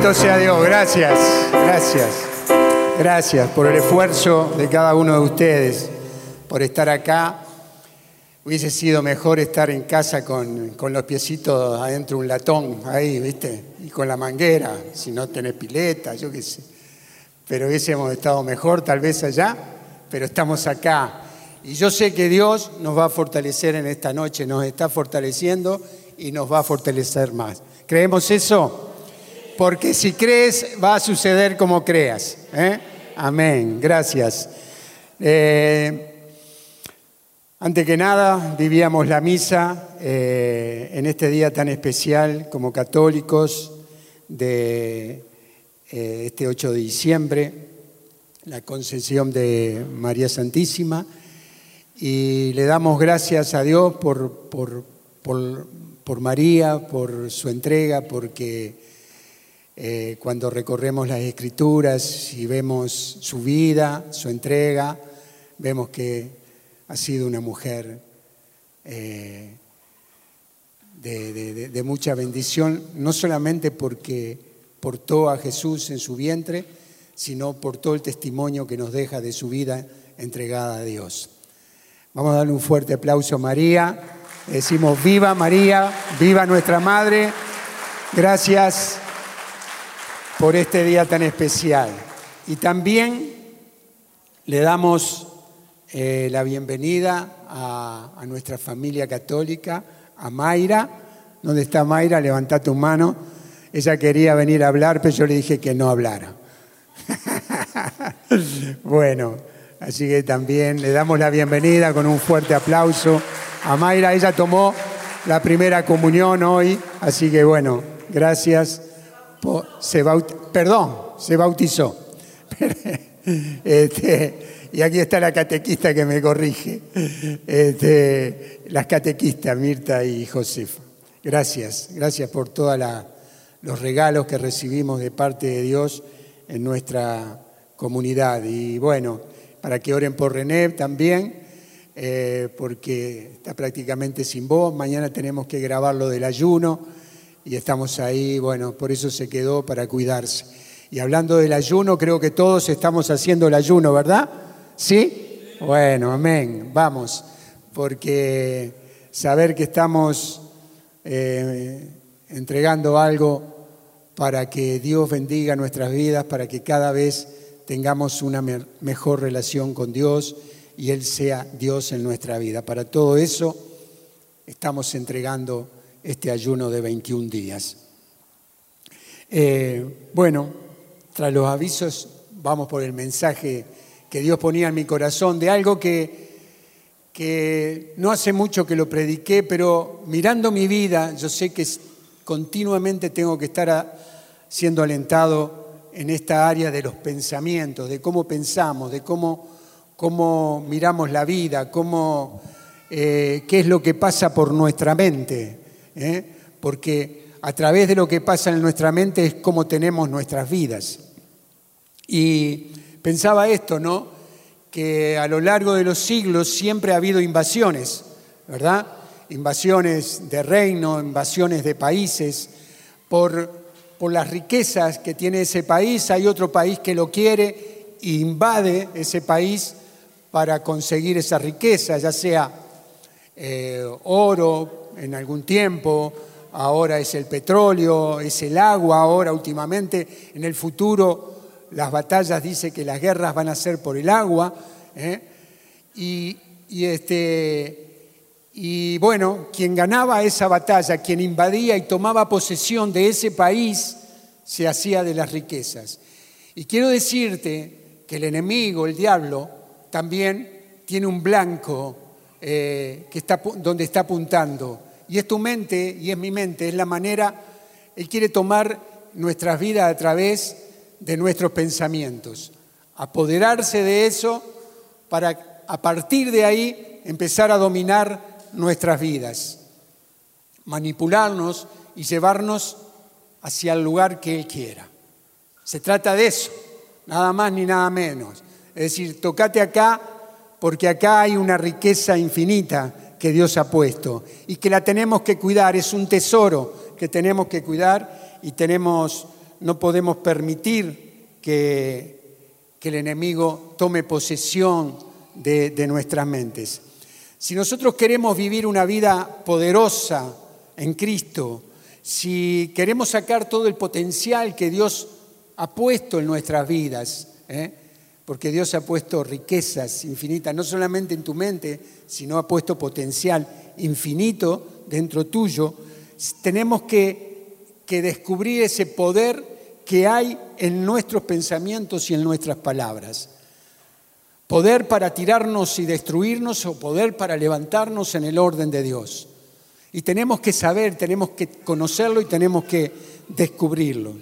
Dios, gracias, gracias, gracias por el esfuerzo de cada uno de ustedes, por estar acá. Hubiese sido mejor estar en casa con, con los piecitos adentro de un latón, ahí, ¿viste? Y con la manguera, si no tenés pileta, yo qué sé. Pero hubiésemos estado mejor tal vez allá, pero estamos acá. Y yo sé que Dios nos va a fortalecer en esta noche, nos está fortaleciendo y nos va a fortalecer más. ¿Creemos eso? Porque si crees, va a suceder como creas. ¿eh? Amén. Gracias. Eh, antes que nada, vivíamos la misa eh, en este día tan especial como católicos de este 8 de diciembre, la concesión de María Santísima, y le damos gracias a Dios por, por, por, por María, por su entrega, porque eh, cuando recorremos las escrituras y vemos su vida, su entrega, vemos que ha sido una mujer eh, de, mucha bendición, no solamente porque portó a Jesús en su vientre, sino por todo el testimonio que nos deja de su vida entregada a Dios. Vamos a darle un fuerte aplauso a María. Decimos, viva María, viva nuestra Madre. Gracias por este día tan especial. Y también le damos eh, la bienvenida a, nuestra familia católica, a Mayra. ¿Dónde está Mayra? Levanta tu mano. Ella quería venir a hablar, pero yo le dije que no hablara. bueno, así que también le damos la bienvenida con un fuerte aplauso a Mayra. Ella tomó la primera comunión hoy, así que bueno, gracias se perdón, se bautizó. Este, y aquí está la catequista que me corrige. Este, las catequistas, Mirta y Josefa. Gracias, gracias por todos los regalos que recibimos de parte de Dios en nuestra comunidad. Y bueno, para que oren por René también, eh, porque está prácticamente sin voz. Mañana tenemos que grabar lo del ayuno y estamos ahí, bueno, por eso se quedó para cuidarse. Y hablando del ayuno, creo que todos estamos haciendo el ayuno, ¿verdad? ¿Sí? Bueno, amén, vamos, porque saber que estamos eh, entregando algo para que Dios bendiga nuestras vidas, para que cada vez tengamos una mejor relación con Dios y Él sea Dios en nuestra vida. Para todo eso estamos entregando este ayuno de 21 días. Eh, bueno, tras los avisos, vamos por el mensaje que Dios ponía en mi corazón de algo que, que no hace mucho que lo prediqué, pero mirando mi vida, yo sé que continuamente tengo que estar siendo alentado en esta área de los pensamientos, de cómo pensamos, de cómo, cómo miramos la vida, cómo, eh, qué es lo que pasa por nuestra mente. ¿Eh? porque a través de lo que pasa en nuestra mente es como tenemos nuestras vidas. Y pensaba esto, ¿no? Que a lo largo de los siglos siempre ha habido invasiones, ¿verdad? Invasiones de reino, invasiones de países. Por, por las riquezas que tiene ese país, hay otro país que lo quiere e invade ese país para conseguir esa riqueza, ya sea eh, oro, en algún tiempo, ahora es el petróleo, es el agua, ahora últimamente, en el futuro las batallas dice que las guerras van a ser por el agua. ¿eh? Y, este, y bueno, quien ganaba esa batalla, quien invadía y tomaba posesión de ese país, se hacía de las riquezas. Y quiero decirte que el enemigo, el diablo, también tiene un blanco eh, que está, donde está apuntando. Y es tu mente y es mi mente, es la manera, Él quiere tomar nuestras vidas a través de nuestros pensamientos, apoderarse de eso para a partir de ahí empezar a dominar nuestras vidas, manipularnos y llevarnos hacia el lugar que Él quiera. Se trata de eso, nada más ni nada menos. Es decir, tocate acá porque acá hay una riqueza infinita que Dios ha puesto y que la tenemos que cuidar, es un tesoro que tenemos que cuidar y tenemos no podemos permitir que, el enemigo tome posesión de, de nuestras mentes. Si nosotros queremos vivir una vida poderosa en Cristo, si queremos sacar todo el potencial que Dios ha puesto en nuestras vidas, ¿eh? Porque Dios ha puesto riquezas infinitas, no solamente en tu mente, sino ha puesto potencial infinito dentro tuyo, tenemos que, descubrir ese poder que hay en nuestros pensamientos y en nuestras palabras. Poder para tirarnos y destruirnos o poder para levantarnos en el orden de Dios. Y tenemos que saber, tenemos que conocerlo y tenemos que descubrirlo.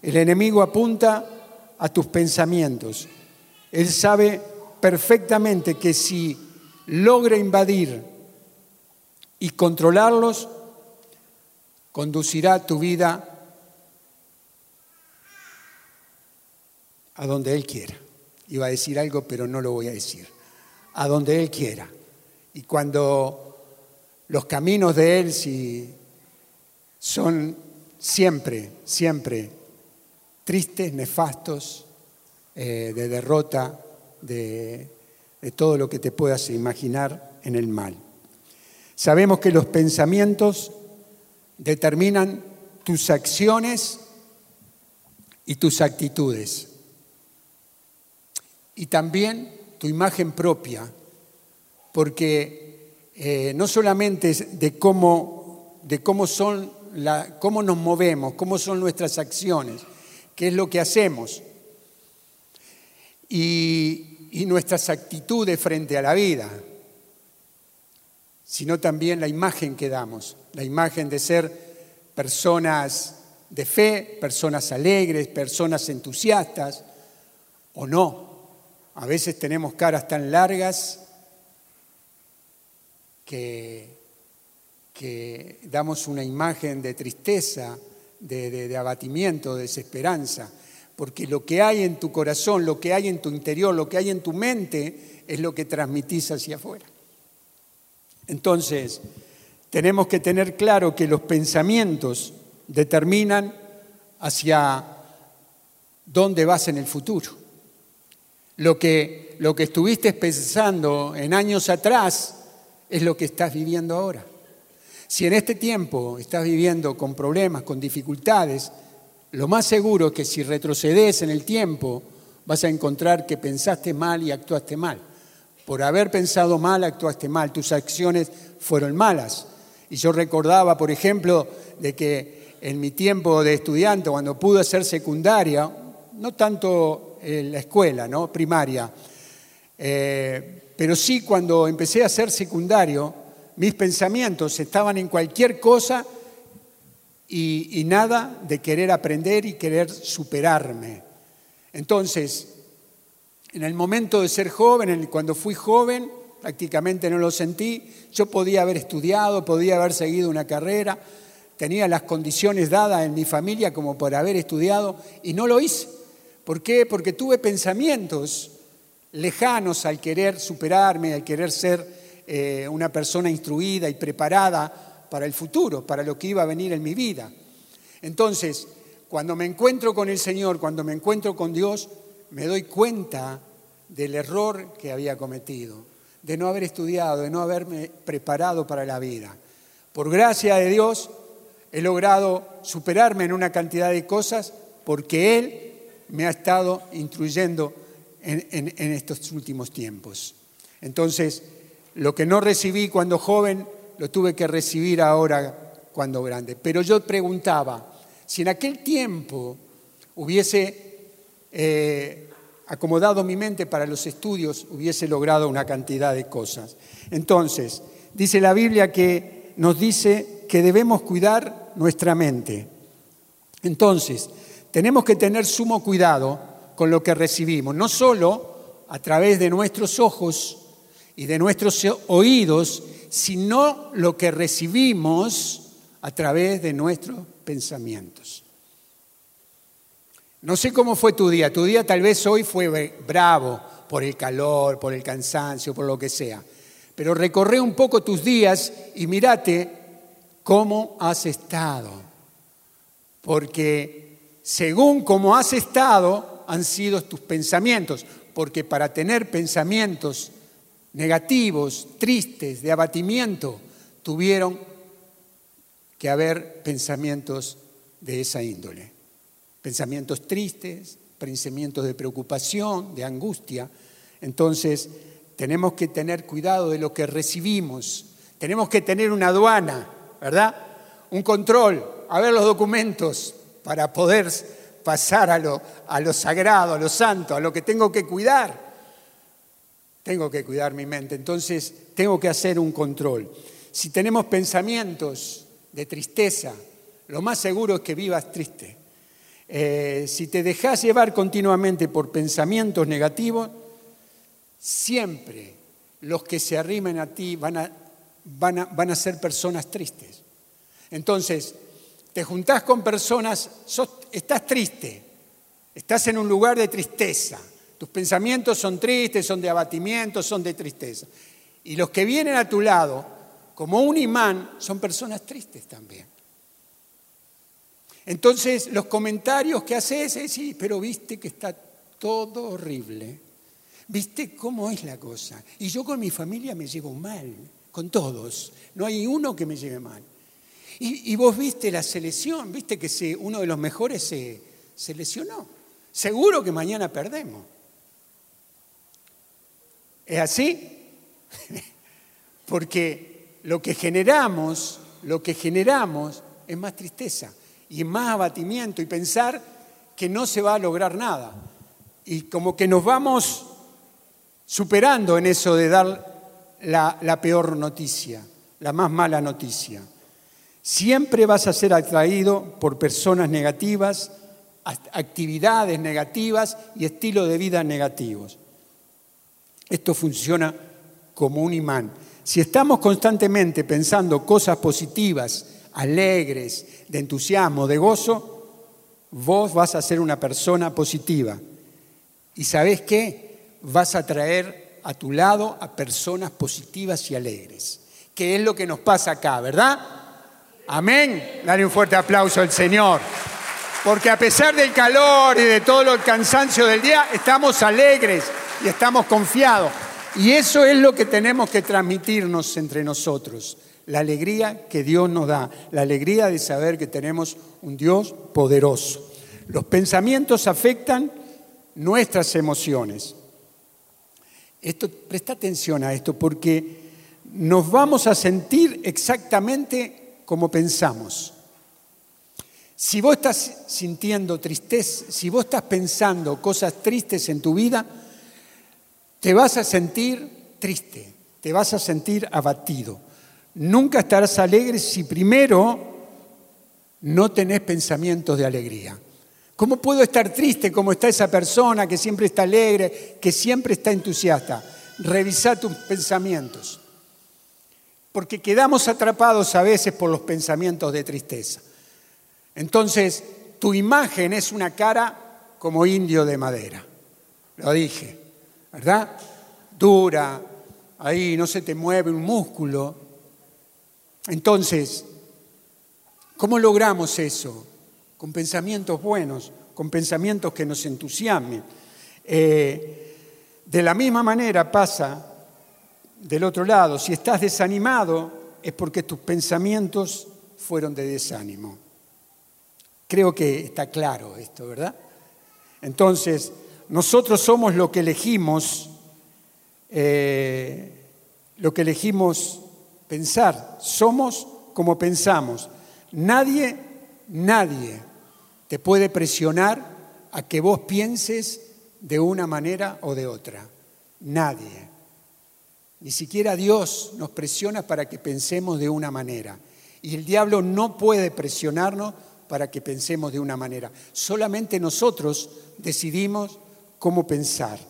El enemigo apunta a tus pensamientos. Él sabe perfectamente que si logra invadir y controlarlos, conducirá tu vida a donde Él quiera. Iba a decir algo, pero no lo voy a decir. A donde Él quiera. Y cuando los caminos de Él son siempre, siempre tristes, nefastos, eh, de derrota, de, todo lo que te puedas imaginar en el mal. Sabemos que los pensamientos determinan tus acciones y tus actitudes. Y también tu imagen propia, porque eh, no solamente de cómo, de cómo, son la, cómo nos movemos, cómo son nuestras acciones, qué es lo que hacemos, y, nuestras actitudes frente a la vida, sino también la imagen que damos, la imagen de ser personas de fe, personas alegres, personas entusiastas, o no. A veces tenemos caras tan largas que, damos una imagen de tristeza, de, abatimiento, de desesperanza, porque lo que hay en tu corazón, lo que hay en tu interior, lo que hay en tu mente, es lo que transmitís hacia afuera. Entonces, tenemos que tener claro que los pensamientos determinan hacia dónde vas en el futuro. Lo que, lo que estuviste pensando en años atrás es lo que estás viviendo ahora. Si en este tiempo estás viviendo con problemas, con dificultades, lo más seguro es que si retrocedes en el tiempo vas a encontrar que pensaste mal y actuaste mal. Por haber pensado mal, actuaste mal, tus acciones fueron malas. Y yo recordaba, por ejemplo, de que en mi tiempo de estudiante, cuando pude hacer secundaria, no tanto en la escuela, ¿no? primaria, eh, pero sí cuando empecé a ser secundario, mis pensamientos estaban en cualquier cosa y, nada de querer aprender y querer superarme. Entonces, en el momento de ser joven, cuando fui joven, prácticamente no lo sentí, yo podía haber estudiado, podía haber seguido una carrera, tenía las condiciones dadas en mi familia como por haber estudiado y no lo hice. ¿Por qué? Porque tuve pensamientos lejanos al querer superarme, al querer ser eh, una persona instruida y preparada para el futuro, para lo que iba a venir en mi vida. Entonces, cuando me encuentro con el Señor, cuando me encuentro con Dios, me doy cuenta del error que había cometido, de no haber estudiado, de no haberme preparado para la vida. Por gracia de Dios, he logrado superarme en una cantidad de cosas porque Él me ha estado instruyendo en, estos últimos tiempos. Entonces, lo que no recibí cuando joven, lo tuve que recibir ahora cuando grande. Pero yo preguntaba, si en aquel tiempo hubiese eh, acomodado mi mente para los estudios, hubiese logrado una cantidad de cosas. Entonces, dice la Biblia que nos dice que debemos cuidar nuestra mente. Entonces, tenemos que tener sumo cuidado con lo que recibimos, no solo a través de nuestros ojos y de nuestros oídos, sino lo que recibimos a través de nuestros pensamientos. No sé cómo fue tu día, tu día tal vez hoy fue bravo por el calor, por el cansancio, por lo que sea, pero recorre un poco tus días y mírate cómo has estado, porque según como has estado, han sido tus pensamientos, porque para tener pensamientos negativos, tristes, de abatimiento, tuvieron que haber pensamientos de esa índole. Pensamientos tristes, pensamientos de preocupación, de angustia. Entonces, tenemos que tener cuidado de lo que recibimos. Tenemos que tener una aduana, ¿verdad? Un control, a ver los documentos para poder pasar a lo, a lo sagrado, a lo santo, a lo que tengo que cuidar. Tengo que cuidar mi mente, entonces tengo que hacer un control. Si tenemos pensamientos de tristeza, lo más seguro es que vivas triste. Eh, si te dejas llevar continuamente por pensamientos negativos, siempre los que se arrimen a ti van a, van a, van a ser personas tristes. Entonces, te juntás con personas, estás triste, estás en un lugar de tristeza, tus pensamientos son tristes, son de abatimiento, son de tristeza. Y los que vienen a tu lado, como un imán, son personas tristes también. Entonces, los comentarios que haces es, sí, pero viste que está todo horrible. ¿Viste cómo es la cosa? Y yo con mi familia me llevo mal, con todos. No hay uno que me lleve mal. Y, vos viste la selección, viste que uno de los mejores se, se lesionó. Seguro que mañana perdemos. ¿Es así? Porque lo que generamos, lo que generamos es más tristeza y más abatimiento y pensar que no se va a lograr nada. Y como que nos vamos superando en eso de dar la, peor noticia, la más mala noticia. Siempre vas a ser atraído por personas negativas, actividades negativas y estilo de vida negativos. Esto funciona como un imán. Si estamos constantemente pensando cosas positivas, alegres, de entusiasmo, de gozo, vos vas a ser una persona positiva. ¿Y sabés qué? Vas a traer a tu lado a personas positivas y alegres. Que es lo que nos pasa acá, ¿verdad? Amén. Dale un fuerte aplauso al Señor. Porque a pesar del calor y de todo el cansancio del día, estamos alegres y estamos confiados. Y eso es lo que tenemos que transmitirnos entre nosotros. La alegría que Dios nos da, la alegría de saber que tenemos un Dios poderoso. Los pensamientos afectan nuestras emociones. Esto, presta atención a esto porque nos vamos a sentir exactamente como pensamos. Si vos estás sintiendo tristeza, si vos estás pensando cosas tristes en tu vida, te vas a sentir triste, te vas a sentir abatido. Nunca estarás alegre si primero no tenés pensamientos de alegría. ¿Cómo puedo estar triste como está esa persona que siempre está alegre, que siempre está entusiasta? Revisa tus pensamientos. Porque quedamos atrapados a veces por los pensamientos de tristeza. Entonces, tu imagen es una cara como indio de madera. Lo dije, ¿verdad? Dura, ahí no se te mueve un músculo. Entonces, ¿cómo logramos eso? Con pensamientos buenos, con pensamientos que nos entusiasmen. Eh, de la misma manera pasa del otro lado, si estás desanimado es porque tus pensamientos fueron de desánimo. Creo que está claro esto, ¿verdad? Entonces, nosotros somos lo que elegimos, eh, lo que elegimos pensar. Somos como pensamos. Nadie, nadie te puede presionar a que vos pienses de una manera o de otra. Nadie. Ni siquiera Dios nos presiona para que pensemos de una manera. Y el diablo no puede presionarnos para que pensemos de una manera. Solamente nosotros decidimos cómo pensar.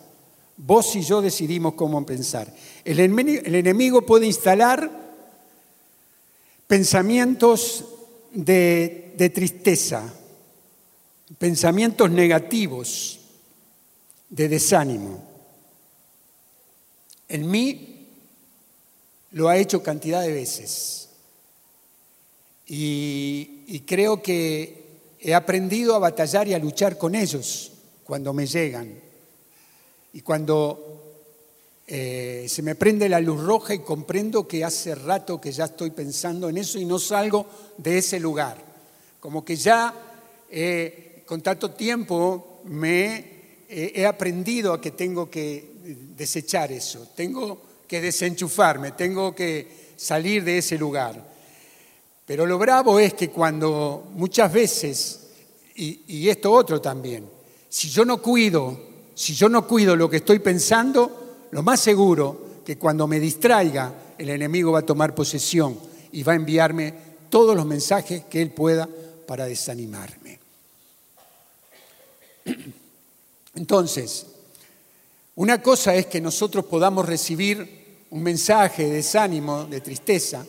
Vos y yo decidimos cómo pensar. El enemigo, puede instalar pensamientos de, tristeza, pensamientos negativos, de desánimo. En mí lo ha hecho cantidad de veces. Y, creo que he aprendido a batallar y a luchar con ellos cuando me llegan. Y cuando eh, se me prende la luz roja y comprendo que hace rato que ya estoy pensando en eso y no salgo de ese lugar. Como que ya eh, con tanto tiempo me eh, he aprendido a que tengo que desechar eso, tengo que desenchufarme, tengo que salir de ese lugar. Pero lo bravo es que cuando muchas veces, y, esto otro también, si yo no cuido, si yo no cuido lo que estoy pensando, lo más seguro que cuando me distraiga, el enemigo va a tomar posesión y va a enviarme todos los mensajes que él pueda para desanimarme. Entonces, una cosa es que nosotros podamos recibir un mensaje de desánimo, de tristeza,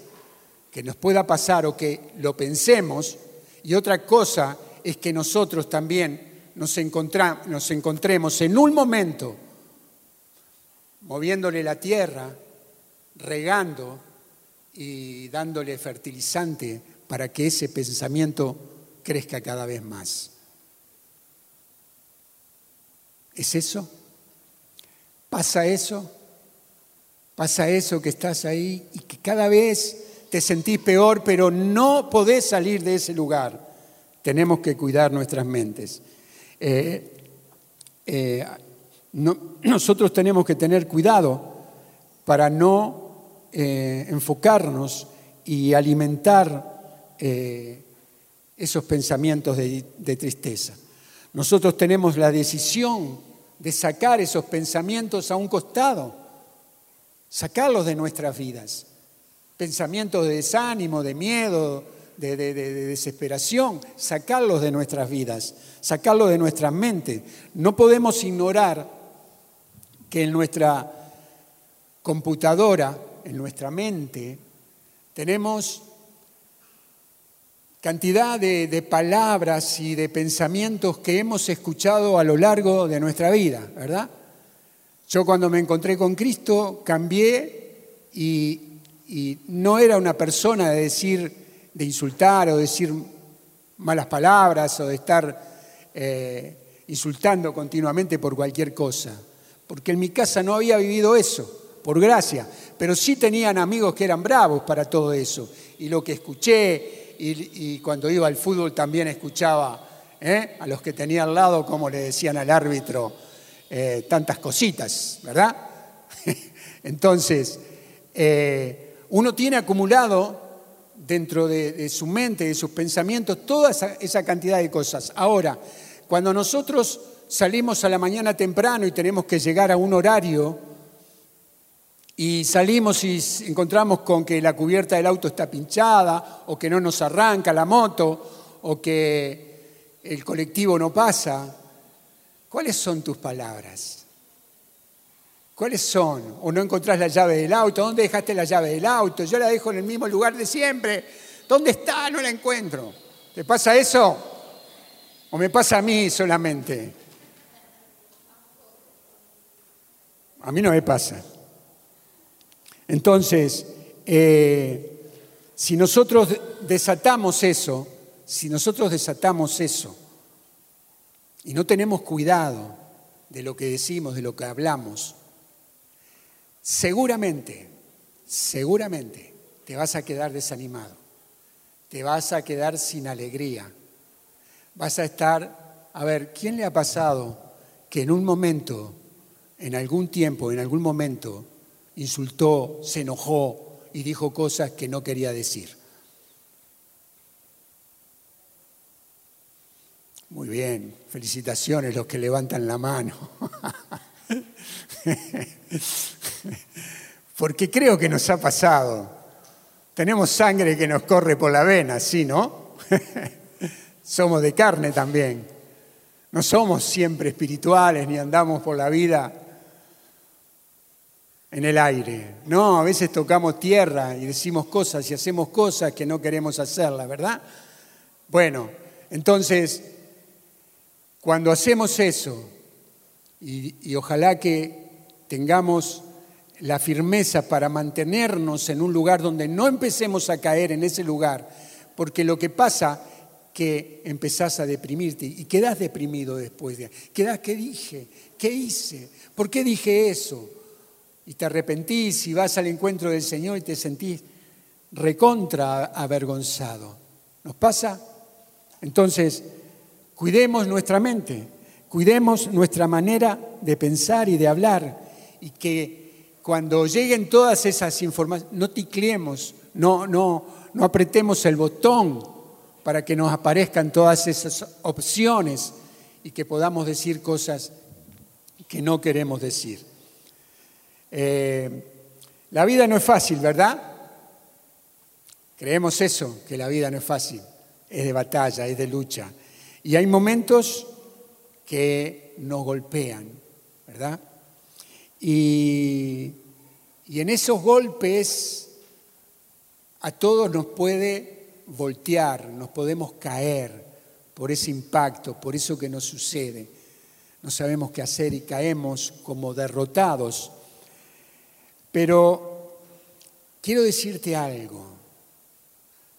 que nos pueda pasar o que lo pensemos, y otra cosa es que nosotros también nos, nos encontremos en un momento moviéndole la tierra, regando y dándole fertilizante para que ese pensamiento crezca cada vez más. ¿Es eso? ¿Pasa eso? ¿Pasa eso que estás ahí y que cada vez te sentís peor, pero no podés salir de ese lugar. Tenemos que cuidar nuestras mentes. Eh, eh, nosotros tenemos que tener cuidado para no eh, enfocarnos y alimentar esos pensamientos de tristeza. Nosotros tenemos la decisión de sacar esos pensamientos a un costado, sacarlos de nuestras vidas pensamientos de desánimo, de miedo, de, desesperación, sacarlos de nuestras vidas, sacarlos de nuestras mentes. No podemos ignorar que en nuestra computadora, en nuestra mente, tenemos cantidad de, palabras y de pensamientos que hemos escuchado a lo largo de nuestra vida, ¿verdad? Yo cuando me encontré con Cristo cambié y y no era una persona de decir, de insultar o decir malas palabras o de estar eh, insultando continuamente por cualquier cosa, porque en mi casa no había vivido eso, por gracia, pero sí tenían amigos que eran bravos para todo eso. Y lo que escuché, y, cuando iba al fútbol también escuchaba ¿eh? a los que tenía al lado, como le decían al árbitro, eh, tantas cositas, ¿verdad? Entonces, uno tiene acumulado dentro de, su mente, de sus pensamientos, toda esa, cantidad de cosas. Ahora, cuando nosotros salimos a la mañana temprano y tenemos que llegar a un horario y salimos y encontramos con que la cubierta del auto está pinchada o que no nos arranca la moto o que el colectivo no pasa, ¿cuáles son tus palabras? ¿Cuáles son? ¿O no encontrás la llave del auto? ¿Dónde dejaste la llave del auto? Yo la dejo en el mismo lugar de siempre. ¿Dónde está? No la encuentro. ¿Te pasa eso? ¿O me pasa a mí solamente? A mí no me pasa. Entonces, eh, si nosotros desatamos eso, si nosotros desatamos eso y no tenemos cuidado de lo que decimos, de lo que hablamos, seguramente, seguramente te vas a quedar desanimado, te vas a quedar sin alegría, vas a estar, a ver, ¿quién le ha pasado que en un momento, en algún tiempo, en algún momento, insultó, se enojó y dijo cosas que no quería decir? Muy bien, felicitaciones los que levantan la mano. Porque creo que nos ha pasado. Tenemos sangre que nos corre por la vena, ¿sí, no? somos de carne también. No somos siempre espirituales ni andamos por la vida en el aire. No, a veces tocamos tierra y decimos cosas y hacemos cosas que no queremos hacerlas, ¿verdad? Bueno, entonces, cuando hacemos eso, y, ojalá que tengamos la firmeza para mantenernos en un lugar donde no empecemos a caer en ese lugar, porque lo que pasa que empezás a deprimirte y quedás deprimido después de... ¿qué dije? ¿Qué hice? ¿Por qué dije eso? Y te arrepentís y vas al encuentro del Señor y te sentís recontra avergonzado. ¿Nos pasa? Entonces, cuidemos nuestra mente, cuidemos nuestra manera de pensar y de hablar y que cuando lleguen todas esas informaciones, no ticleemos, no, no, no apretemos el botón para que nos aparezcan todas esas opciones y que podamos decir cosas que no queremos decir. Eh, la vida no es fácil, ¿verdad? Creemos eso, que la vida no es fácil, es de batalla, es de lucha. Y hay momentos que nos golpean, ¿verdad? Y, y en esos golpes a todos nos puede voltear, nos podemos caer por ese impacto, por eso que nos sucede. No sabemos qué hacer y caemos como derrotados. Pero quiero decirte algo,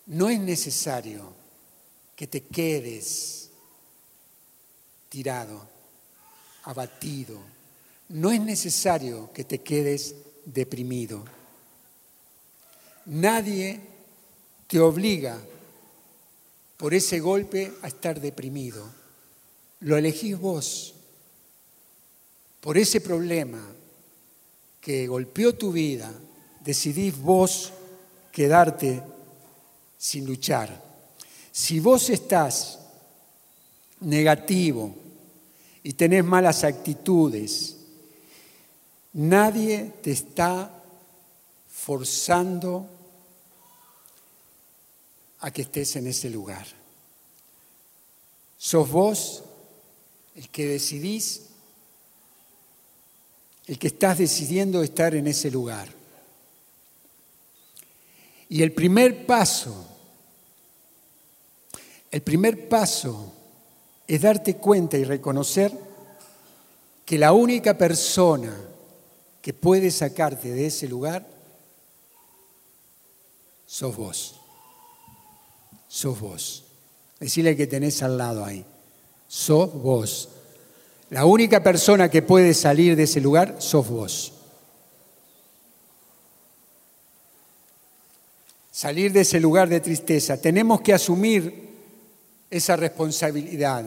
no es necesario que te quedes tirado, abatido, no es necesario que te quedes deprimido. Nadie te obliga por ese golpe a estar deprimido. Lo elegís vos. Por ese problema que golpeó tu vida, decidís vos quedarte sin luchar. Si vos estás negativo y tenés malas actitudes, nadie te está forzando a que estés en ese lugar. Sos vos el que decidís, el que estás decidiendo estar en ese lugar. Y el primer paso, el primer paso es darte cuenta y reconocer que la única persona que puede sacarte de ese lugar sos vos sos vos. Decirle que tenés al lado ahí. Sos vos. La única persona que puede salir de ese lugar sos vos. Salir de ese lugar de tristeza. Tenemos que asumir esa responsabilidad,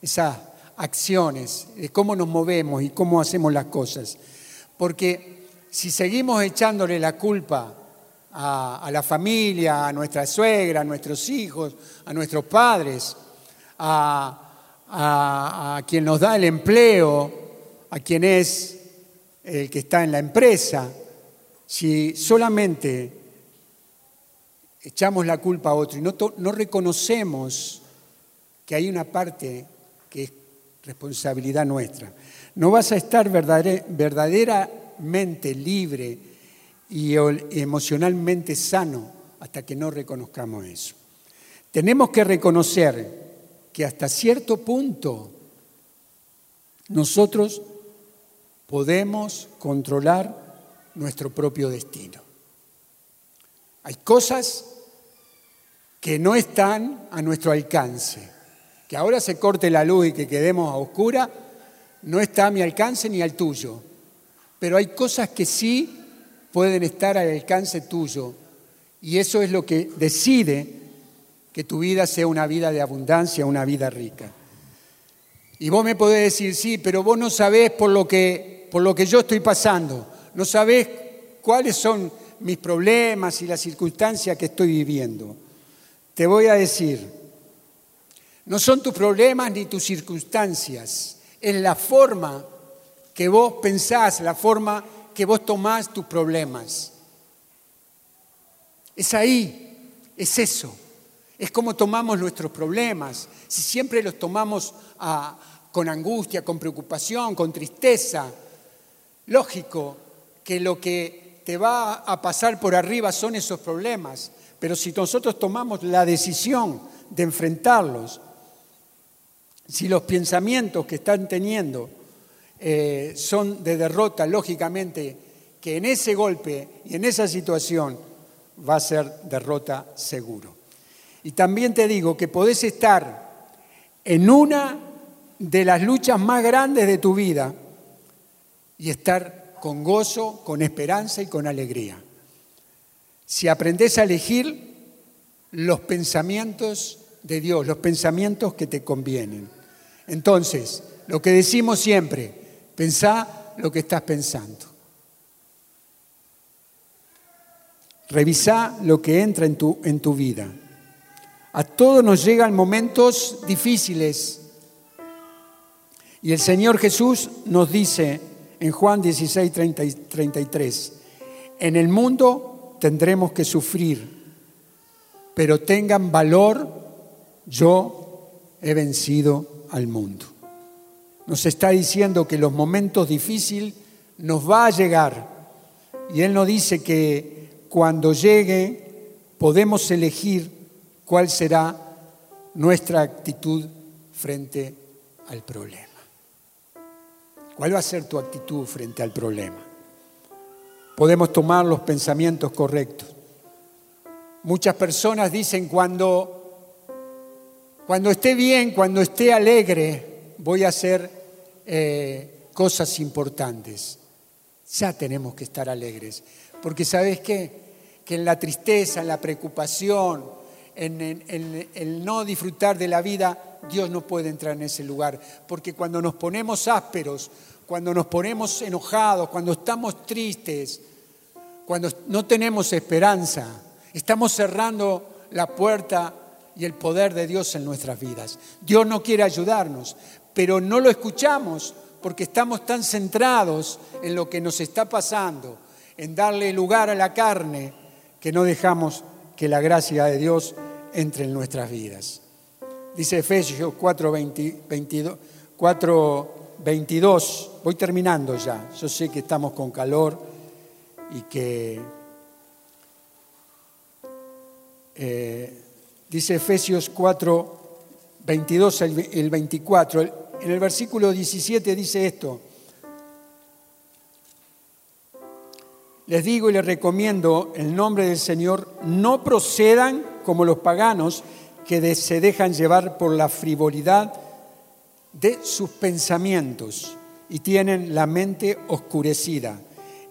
esas acciones, de cómo nos movemos y cómo hacemos las cosas. Porque si seguimos echándole la culpa a, la familia, a nuestra suegra, a nuestros hijos, a nuestros padres, a, a, quien nos da el empleo, a quien es el que está en la empresa, si solamente echamos la culpa a otro y no, no reconocemos que hay una parte que es responsabilidad nuestra, no vas a estar verdaderamente libre y emocionalmente sano hasta que no reconozcamos eso. Tenemos que reconocer que hasta cierto punto nosotros podemos controlar nuestro propio destino. Hay cosas que no están a nuestro alcance. Que ahora se corte la luz y que quedemos a oscura, no está a mi alcance ni al tuyo. Pero hay cosas que sí pueden estar al alcance tuyo. Y eso es lo que decide que tu vida sea una vida de abundancia, una vida rica. Y vos me podés decir, sí, pero vos no sabés por lo que, por lo que yo estoy pasando, no sabés cuáles son mis problemas y las circunstancias que estoy viviendo. Te voy a decir, no son tus problemas ni tus circunstancias, es la forma que vos pensás, la forma que vos tomás tus problemas. Es ahí, es eso. Es como tomamos nuestros problemas. Si siempre los tomamos ah, con angustia, con preocupación, con tristeza, lógico que lo que te va a pasar por arriba son esos problemas. Pero si nosotros tomamos la decisión de enfrentarlos, si los pensamientos que están teniendo eh, son de derrota, lógicamente, que en ese golpe y en esa situación va a ser derrota seguro. Y también te digo que podés estar en una de las luchas más grandes de tu vida y estar con gozo, con esperanza y con alegría. Si aprendes a elegir los pensamientos de Dios, los pensamientos que te convienen. Entonces, lo que decimos siempre, pensá lo que estás pensando. Revisá lo que entra en tu, en tu vida. A todos nos llegan momentos difíciles. Y el Señor Jesús nos dice en Juan 16, 33, en el mundo tendremos que sufrir, pero tengan valor, yo he vencido al mundo. Nos está diciendo que los momentos difíciles nos va a llegar. Y Él nos dice que cuando llegue podemos elegir cuál será nuestra actitud frente al problema. ¿Cuál va a ser tu actitud frente al problema? Podemos tomar los pensamientos correctos. Muchas personas dicen cuando, cuando esté bien, cuando esté alegre, voy a hacer eh, cosas importantes. Ya tenemos que estar alegres, porque sabes qué? Que en la tristeza, en la preocupación, en, el no disfrutar de la vida, Dios no puede entrar en ese lugar. Porque cuando nos ponemos ásperos, cuando nos ponemos enojados, cuando estamos tristes, cuando no tenemos esperanza, estamos cerrando la puerta y el poder de Dios en nuestras vidas. Dios no quiere ayudarnos, pero no lo escuchamos porque estamos tan centrados en lo que nos está pasando, en darle lugar a la carne, que no dejamos que la gracia de Dios entre en nuestras vidas. Dice Efesios 4, 22, voy terminando ya, yo sé que estamos con calor y que... Eh, dice Efesios 4, 22 el 24, en el versículo 17 dice esto, les digo y les recomiendo, en nombre del Señor, no procedan como los paganos que se dejan llevar por la frivolidad de sus pensamientos y tienen la mente oscurecida.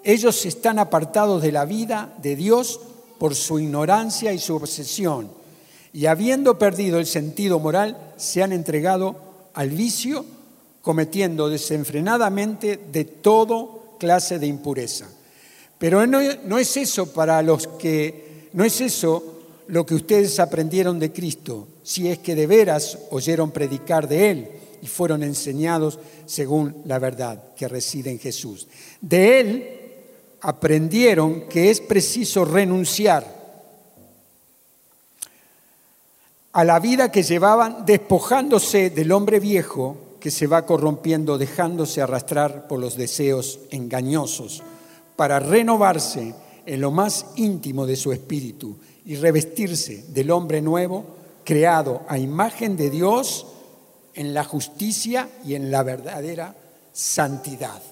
Ellos están apartados de la vida de Dios por su ignorancia y su obsesión, y habiendo perdido el sentido moral, se han entregado al vicio, cometiendo desenfrenadamente de todo clase de impureza. Pero no, no es eso para los que, no es eso lo que ustedes aprendieron de Cristo, si es que de veras oyeron predicar de Él y fueron enseñados según la verdad que reside en Jesús. De Él aprendieron que es preciso renunciar a la vida que llevaban despojándose del hombre viejo que se va corrompiendo, dejándose arrastrar por los deseos engañosos para renovarse en lo más íntimo de su espíritu y revestirse del hombre nuevo, creado a imagen de Dios en la justicia y en la verdadera santidad.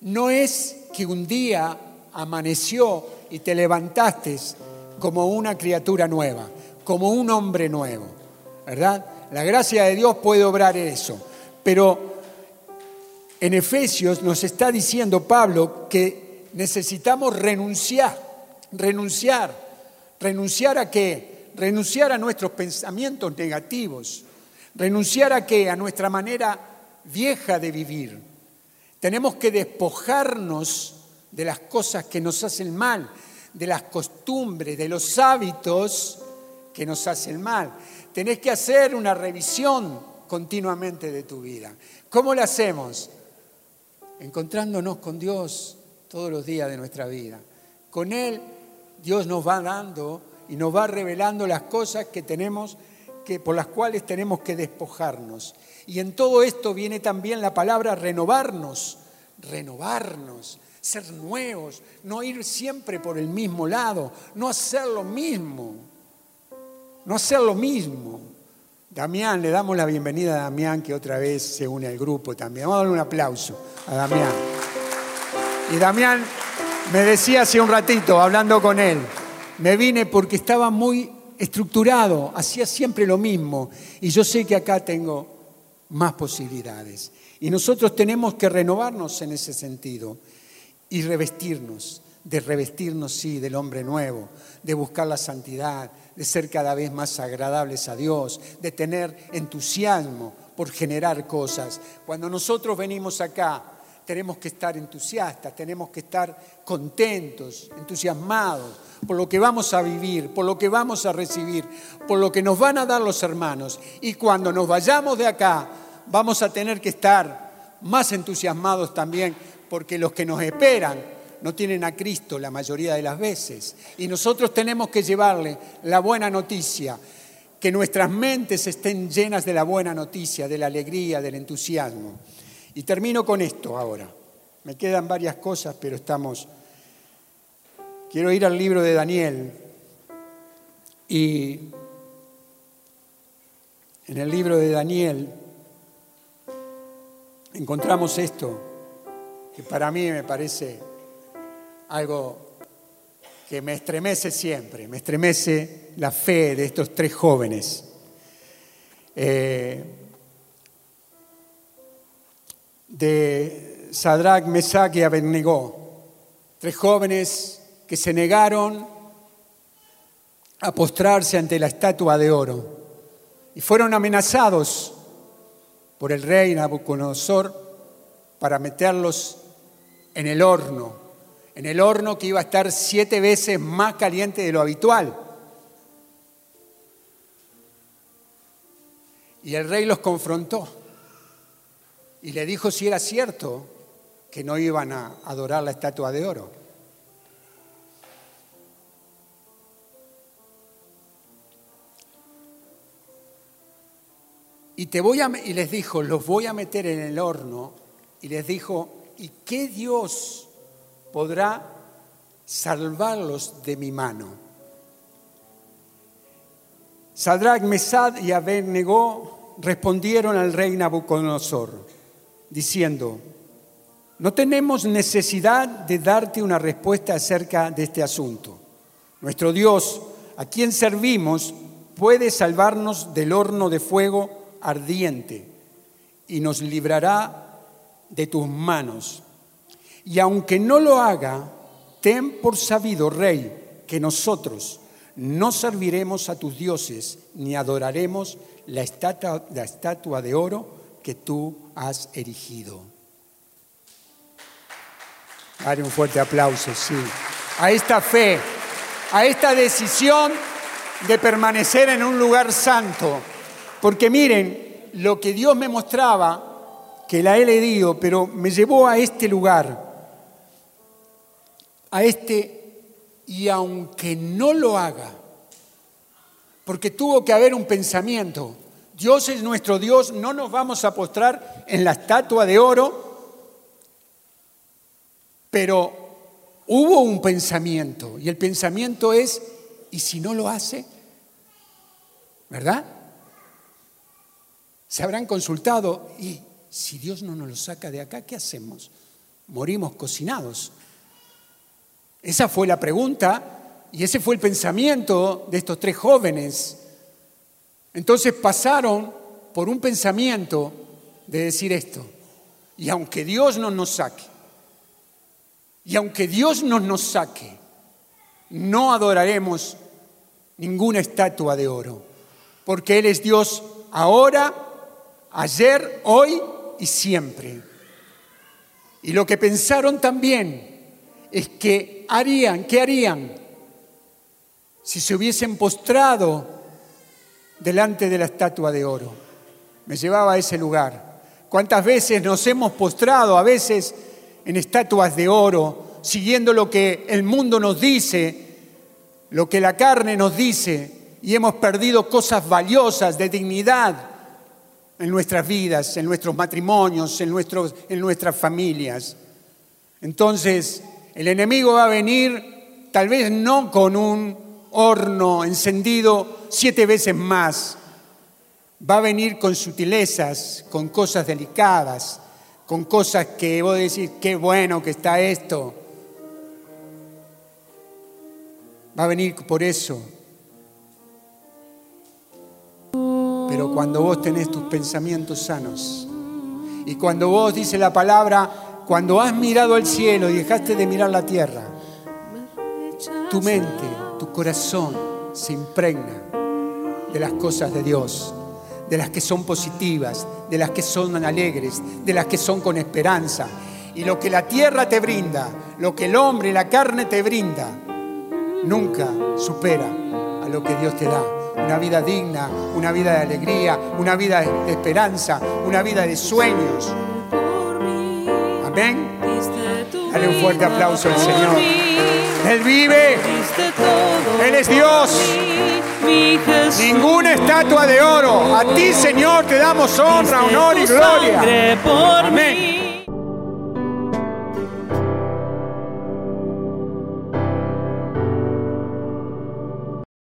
No es que un día amaneció y te levantaste como una criatura nueva, como un hombre nuevo, ¿verdad? La gracia de Dios puede obrar eso, pero en Efesios nos está diciendo Pablo que necesitamos renunciar, renunciar, renunciar a qué? Renunciar a nuestros pensamientos negativos, renunciar a qué? A nuestra manera vieja de vivir. Tenemos que despojarnos de las cosas que nos hacen mal, de las costumbres, de los hábitos que nos hacen mal. Tenés que hacer una revisión continuamente de tu vida. ¿Cómo la hacemos? Encontrándonos con Dios, todos los días de nuestra vida. Con Él Dios nos va dando y nos va revelando las cosas que tenemos que por las cuales tenemos que despojarnos. Y en todo esto viene también la palabra renovarnos, renovarnos, ser nuevos, no ir siempre por el mismo lado, no hacer lo mismo, no hacer lo mismo. Damián, le damos la bienvenida a Damián que otra vez se une al grupo también. Vamos a darle un aplauso a Damián. Y Damián me decía hace un ratito, hablando con él, me vine porque estaba muy estructurado, hacía siempre lo mismo. Y yo sé que acá tengo más posibilidades. Y nosotros tenemos que renovarnos en ese sentido y revestirnos, de revestirnos, sí, del hombre nuevo, de buscar la santidad, de ser cada vez más agradables a Dios, de tener entusiasmo por generar cosas. Cuando nosotros venimos acá, tenemos que estar entusiastas, tenemos que estar contentos, entusiasmados por lo que vamos a vivir, por lo que vamos a recibir, por lo que nos van a dar los hermanos. Y cuando nos vayamos de acá, vamos a tener que estar más entusiasmados también, porque los que nos esperan no tienen a Cristo la mayoría de las veces. Y nosotros tenemos que llevarle la buena noticia, que nuestras mentes estén llenas de la buena noticia, de la alegría, del entusiasmo. Y termino con esto ahora. Me quedan varias cosas, pero estamos... Quiero ir al libro de Daniel y en el libro de Daniel encontramos esto, que para mí me parece algo que me estremece siempre, me estremece la fe de estos tres jóvenes. Eh, de Sadrach, Mesach y Abednego, tres jóvenes que se negaron a postrarse ante la estatua de oro y fueron amenazados por el rey Nabucodonosor para meterlos en el horno en el horno que iba a estar siete veces más caliente de lo habitual. Y el rey los confrontó y le dijo si era cierto que no iban a adorar la estatua de oro. Y, te voy a, y les dijo, los voy a meter en el horno. Y les dijo, ¿y qué Dios podrá salvarlos de mi mano. Sadrach, Mesad y Abednego respondieron al rey Nabucodonosor, diciendo, no tenemos necesidad de darte una respuesta acerca de este asunto. Nuestro Dios, a quien servimos, puede salvarnos del horno de fuego ardiente y nos librará de tus manos. Y aunque no lo haga, ten por sabido, rey, que nosotros no serviremos a tus dioses ni adoraremos la estatua, de oro que tú has erigido. Dale un fuerte aplauso, sí. A esta fe, a esta decisión de permanecer en un lugar santo. Porque miren, lo que Dios me mostraba, que la he leído, pero me llevó a este lugar a este y aunque no lo haga, porque tuvo que haber un pensamiento, Dios es nuestro Dios, no nos vamos a postrar en la estatua de oro, pero hubo un pensamiento y el pensamiento es, ¿y si no lo hace? ¿Verdad? Se habrán consultado y si Dios no nos lo saca de acá, ¿qué hacemos? Morimos cocinados. Esa fue la pregunta y ese fue el pensamiento de estos tres jóvenes. Entonces pasaron por un pensamiento de decir esto, y aunque Dios no nos saque, y aunque Dios no nos saque, no adoraremos ninguna estatua de oro, porque Él es Dios ahora, ayer, hoy y siempre. Y lo que pensaron también es que harían, ¿qué harían? Si se hubiesen postrado delante de la estatua de oro. Me llevaba a ese lugar. ¿Cuántas veces nos hemos postrado, a veces en estatuas de oro, siguiendo lo que el mundo nos dice, lo que la carne nos dice, y hemos perdido cosas valiosas de dignidad en nuestras vidas, en nuestros matrimonios, en, nuestros, en nuestras familias? Entonces, el enemigo va a venir tal vez no con un horno encendido siete veces más, va a venir con sutilezas, con cosas delicadas, con cosas que voy a decir, qué bueno que está esto. Va a venir por eso. Pero cuando vos tenés tus pensamientos sanos y cuando vos, dice la palabra, cuando has mirado al cielo y dejaste de mirar la tierra, tu mente, tu corazón se impregna de las cosas de Dios, de las que son positivas, de las que son alegres, de las que son con esperanza. Y lo que la tierra te brinda, lo que el hombre y la carne te brinda, nunca supera a lo que Dios te da. Una vida digna, una vida de alegría, una vida de esperanza, una vida de sueños. Amén. Dale un fuerte aplauso al Señor. Él vive. Él es Dios. Ninguna estatua de oro. A ti, Señor, te damos honra, honor y gloria. Amén.